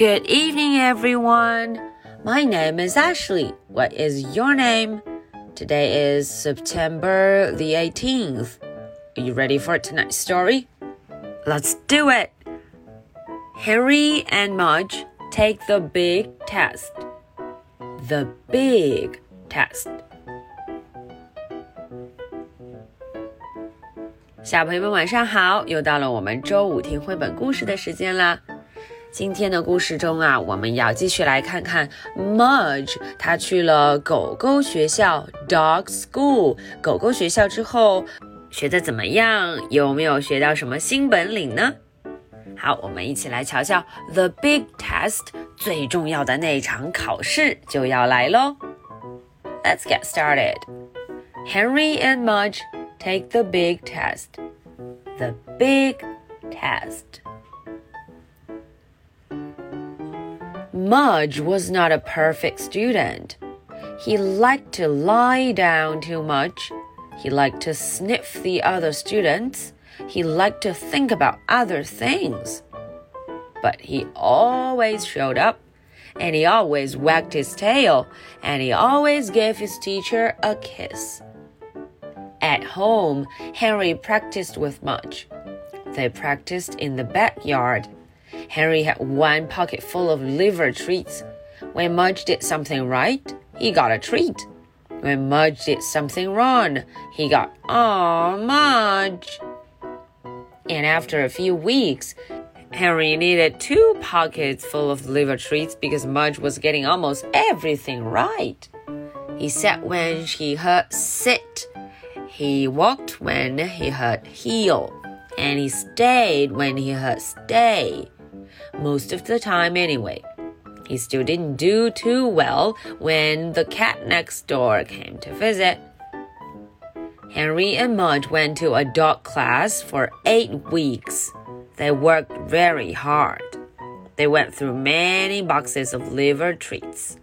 Good evening, everyone. My name is Ashley. What is your name? Today is September the 18th. Are you ready for tonight's story? Let's do it! Henry and Mudge take the big test. The big test. 小朋友们晚上好，又到了我们周五听绘本故事的时间了。今天的故事中啊，我们要继续来看看 Mudge，他去了狗狗学校 （Dog School）。狗狗学校之后学的怎么样？有没有学到什么新本领呢？好，我们一起来瞧瞧 The Big Test，最重要的那场考试就要来喽。Let's get started. Henry and Mudge take the big test. The big test. Mudge was not a perfect student. He liked to lie down too much. He liked to sniff the other students. He liked to think about other things. But he always showed up, and he always wagged his tail, and he always gave his teacher a kiss. At home, Henry practiced with Mudge. They practiced in the backyard. Henry had one pocket full of liver treats. When Mudge did something right, he got a treat. When Mudge did something wrong, he got, Aw, Mudge. And after a few weeks, Henry needed two pockets full of liver treats because Mudge was getting almost everything right. He sat when he heard sit he walked when he heard heel, and he stayed when he heard stay. Most of the time, anyway. He still didn't do too well when the cat next door came to visit. Henry and Mudge went to a dog class for eight weeks. They worked very hard. They went through many boxes of liver treats.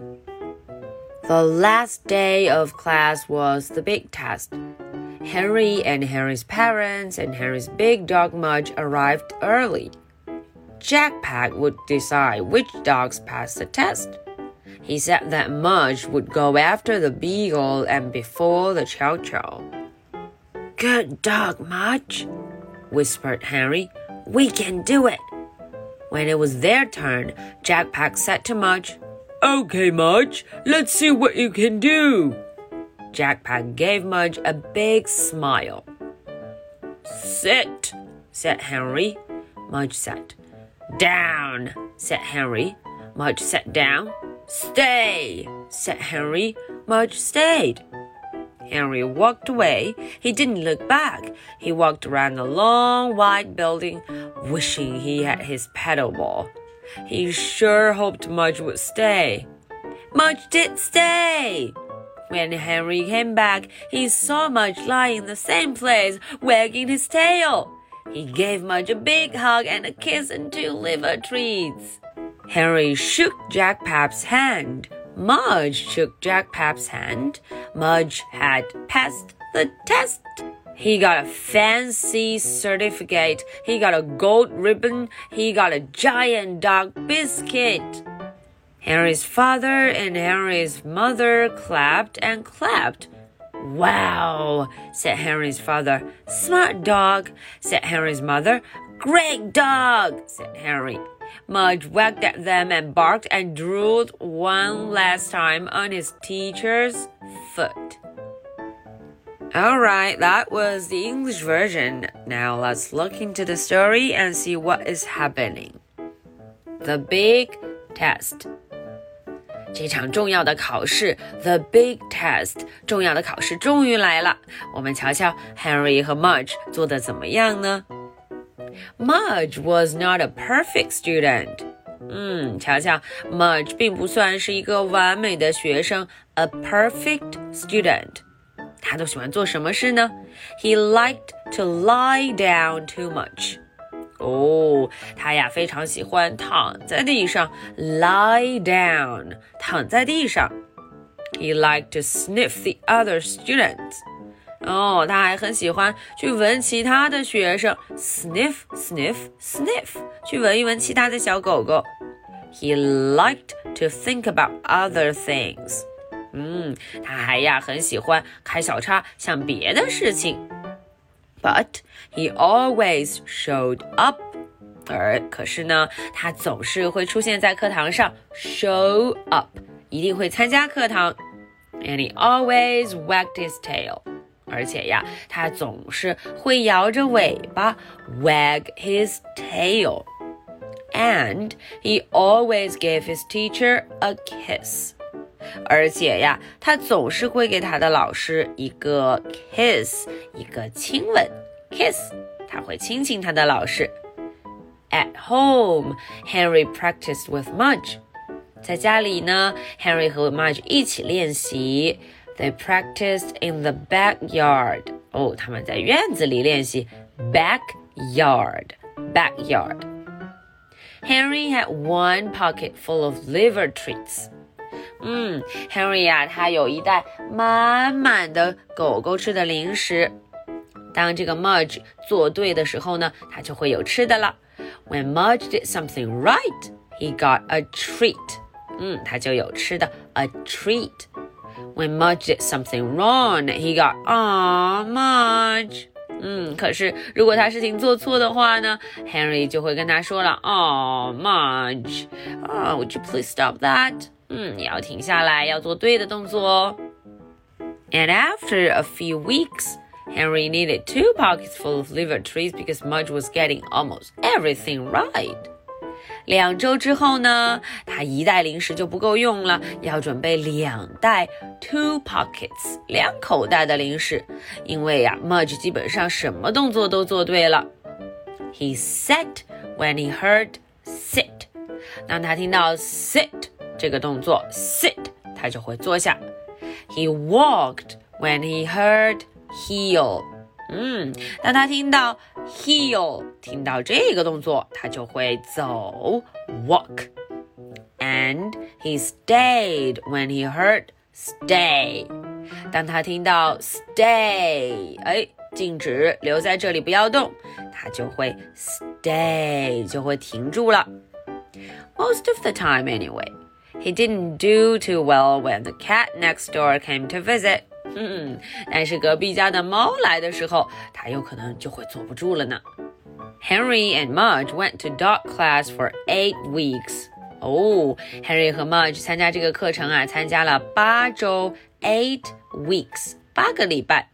The last day of class was the big test. Henry and Henry's parents and Henry's big dog Mudge arrived early. Jack Pack would decide which dogs passed the test. He said that Mudge would go after the beagle and before the chow chow. Good dog, Mudge, whispered Henry. We can do it. When it was their turn, Jack Pack said to Mudge, Okay, Mudge, let's see what you can do. Jackpot gave Mudge a big smile. Sit, said Henry. Mudge sat. Down, said Henry. Mudge sat down. Stay, said Henry. Mudge stayed. Henry walked away. He didn't look back. He walked around the long white building, wishing he had his paddleball. He sure hoped Mudge would stay. Mudge did stay. When Henry came back, he saw Mudge lying in the same place, wagging his tail. He gave Mudge a big hug and a kiss and two liver treats. Henry shook Jack Pap's hand. Mudge shook Jack Pap's hand. Mudge had passed the test. He got a fancy certificate. He got a gold ribbon. He got a giant dog biscuit. Henry's father and Henry's mother clapped and clapped. Wow, said Henry's father. Smart dog, said Henry's mother. Great dog, said Henry. Mudge wagged at them and barked and drooled one last time on his teacher's foot. Alright, that was the English version. Now let's look into the story and see what is happening. The Big Test 这场重要的考试，The Big Test，重要的考试终于来了。我们瞧瞧 Henry 和 Mudge 做的怎么样呢？Mudge was not a perfect student。嗯，瞧瞧，Mudge 并不算是一个完美的学生，a perfect student。他都喜欢做什么事呢？He liked to lie down too much。哦，他呀非常喜欢躺在地上，lie down，躺在地上。He liked to sniff the other students。哦，他还很喜欢去闻其他的学生，sniff sniff sniff，去闻一闻其他的小狗狗。He liked to think about other things. 嗯，他还呀很喜欢开小差，想别的事情。But he always showed up. 而可是呢，他总是会出现在课堂上，show up，一定会参加课堂。And he always wagged his tail. 而且呀，他总是会摇着尾巴，wag his tail。And he always gave his teacher a kiss. 而且呀，他总是会给他的老师一个 kiss，一个亲吻，kiss，他会亲亲他的老师。At home, Henry practiced with Mudge. 在家里呢，Henry 和 Mudge 一起练习。They practiced in the backyard. 哦，他们在院子里练习 backyard, backyard. Henry had one pocket full of liver treats. 嗯，Henry 呀，他有一袋满满的狗狗吃的零食。当这个 Mudge 做对的时候呢，他就会有吃的了。When Mudge did something right, he got a treat. 嗯，他就有吃的 a treat. When Mudge did something wrong, he got ah Mudge. 嗯，可是如果他事情做错的话呢，Henry 就会跟他说了，Oh Mudge, ah, would you please stop that? 嗯，你要停下来，要做对的动作哦。And after a few weeks, Henry needed two pockets full of liver trees because Mudge was getting almost everything right. 两周之后呢，他一袋零食就不够用了，要准备两袋 two pockets 两口袋的零食，因为呀，Mudge 基本上什么动作都做对了。He sat when he heard sit，当他听到 sit 这个动作 sit，他就会坐下。He walked when he heard heel。嗯，当他听到 heel，听到这个动作，他就会走 walk。And he stayed when he heard stay。当他听到 stay，哎，静止，留在这里不要动，他就会 stay，就会停住了。Most of the time, anyway. He didn't do too well when the cat next door came to visit. 嗯，但是隔壁家的猫来的时候，他有可能就会坐不住了呢。Henry and Mudge went to dog class for eight weeks. 哦，Henry 和 Mudge 参加这个课程啊，参加了八周，eight weeks，八个礼拜。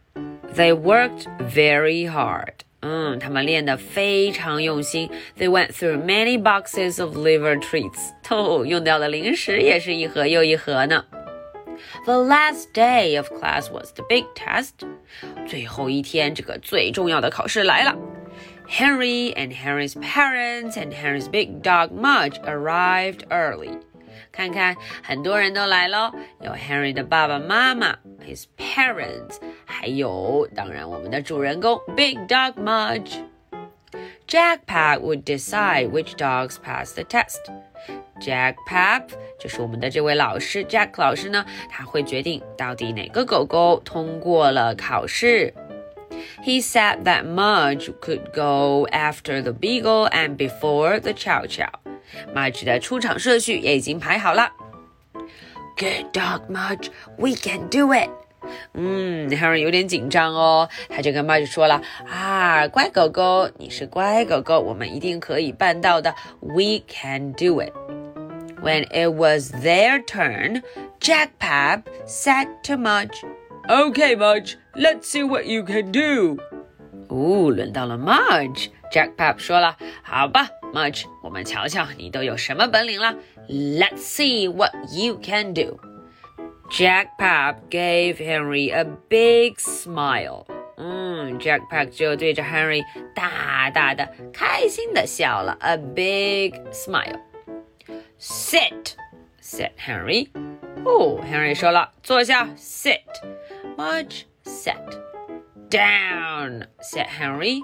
They worked very hard. 嗯，他们练得非常用心。They went through many boxes of liver treats. 哦，用掉的零食也是一盒又一盒呢。The last day of class was the big test. 最后一天，这个最重要的考试来了。Henry and Henry's parents and Henry's big dog Mudge arrived early. 看看，很多人都来了，有 Henry 的爸爸妈妈，his parents， 还有当然我们的主人公 Big Dog Mudge。Jack Pap would decide which dogs passed the test. Jack Pap 就是我们的这位老师 Jack 老师呢，他会决定到底哪个狗狗通过了考试。He said that Mudge could go after the Beagle and before the Chow Chow. Mudge 的出场顺序也已经排好了。Good dog, Mudge. We can do it. 嗯，Henry 有点紧张哦，他就跟 Mudge 说了啊，乖狗狗，你是乖狗狗，我们一定可以办到的。We can do it. When it was their turn, Jack Pap said to Mudge, "Okay, Mudge, let's see what you can do." 哦，轮到了 Mudge。Jack Pap 说了：“好吧，Mudge，我们瞧瞧你都有什么本领了。Let's see what you can do。” Jack Pap gave Henry a big smile。嗯，Jack Pap 就对着 Henry 大大的、开心的笑了，a big smile。Sit, said Henry. 哦，Henry 说了，坐下，sit。Mudge sat. Down, said Henry.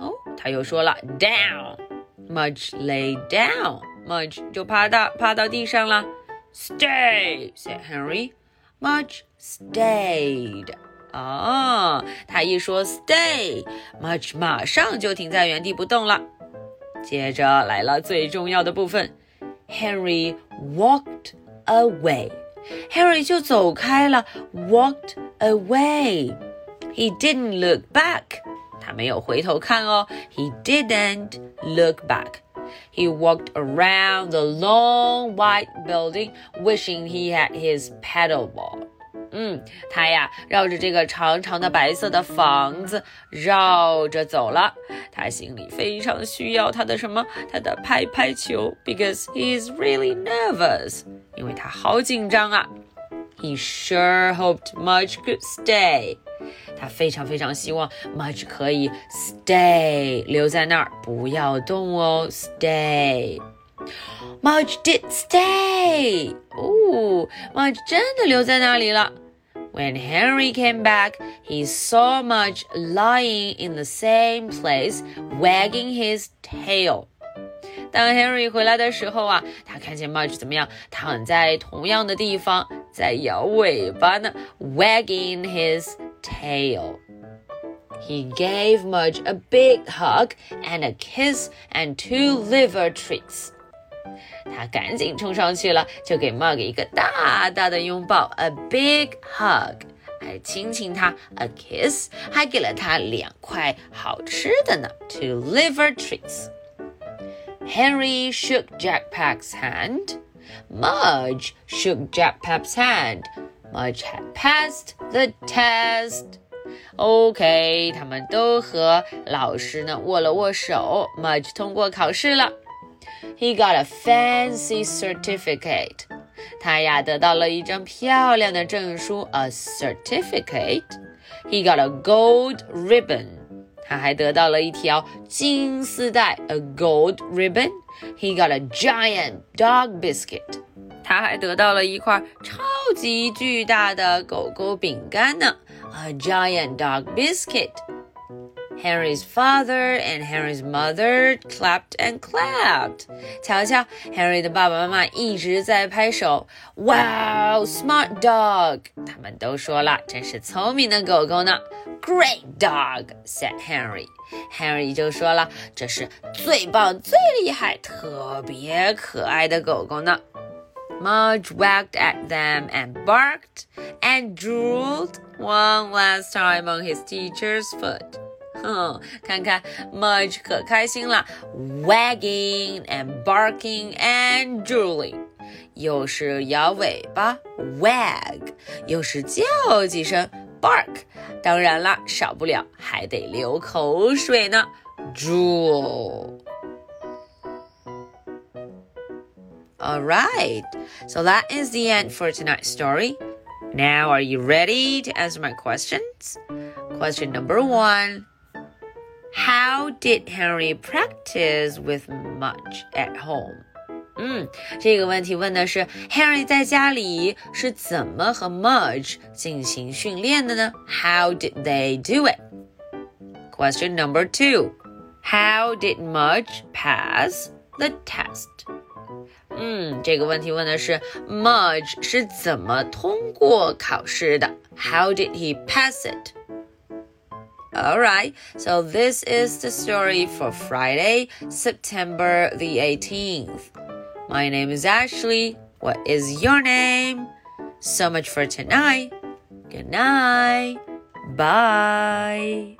哦，他又说了，down。Mudge lay down. Mudge 就趴到趴到地上了。 Stay, said Henry. "Much stayed. 哦，他一说 "Stay," Much 马上就停在原地不动了。接着来了最重要的部分 Henry walked away. Henry 就走开了，walked away. He didn't look back. 他没有回头看哦。He didn't look back. He walked around the long white building wishing he had his paddleball. 嗯，他呀绕着这个长长的白色的房子绕着走了。他心里非常需要他的什么？他的拍拍球，because mm, he is really nervous，因为他好紧张啊。He sure hoped Mudge could stay. 他非常非常希望 Mudge 可以 stay 留在那儿，不要动哦，stay。Mudge did stay。哦，Mudge 真的留在那里了。When Henry came back, he saw Mudge lying in the same place, wagging his tail. 当 Henry 回来的时候啊，他看见 Mudge 怎么样，躺在同样的地方，在摇尾巴呢，wagging his tail. He gave Mudge a big hug and a kiss and two liver tricks. 他赶紧冲上去了，就给 Mudge 一个大大的拥抱，a big hug，还亲亲他，a kiss，还给了他两块好吃的呢，two liver treats. Henry shook Jack Pack's hand. Mudge shook Jack Pack's hand much had passed the test. OK，他们都和老师呢握了握手，Mudge 通过考试了。He got a fancy certificate. 他呀得到了一张漂亮的证书，a certificate. He got a gold ribbon. 他还得到了一条金丝带，a gold ribbon. He got a giant dog biscuit. 他还得到了一块超级巨大的狗狗饼干呢，a giant dog biscuit. Henry's father and Henry's mother clapped and clapped. 瞧瞧，Henry 的爸爸妈妈一直在拍手。Wow, smart dog！他们都说了，真是聪明的狗狗呢。Great dog, said Henry. Henry 就说了，这是最棒、最厉害、特别可爱的狗狗呢。Mudge wagged at them and barked and drooled one last time on his teacher's foot. 哼，看看 Mudge 可开心了，wagging and barking and drooling，又是摇尾巴 wag，又是叫几声 bark，当然了，少不了还得流口水呢，drool。 All right. So that is the end for tonight's story. Now, are you ready to answer my questions? Question number one How did Henry practice with Mudge at home? Hmm. 嗯，这个问题问的是 Henry 在家里是怎么和 Mudge 进行训练的呢？How did they do it? Question number two: How did Mudge pass the test? 嗯，这个问题问的是 Mudge 是怎么通过考试的？How did he pass it? Alright, so this is the story for Friday, September the 18th. My name is Ashley. What is your name? So much for tonight. Good night. Bye.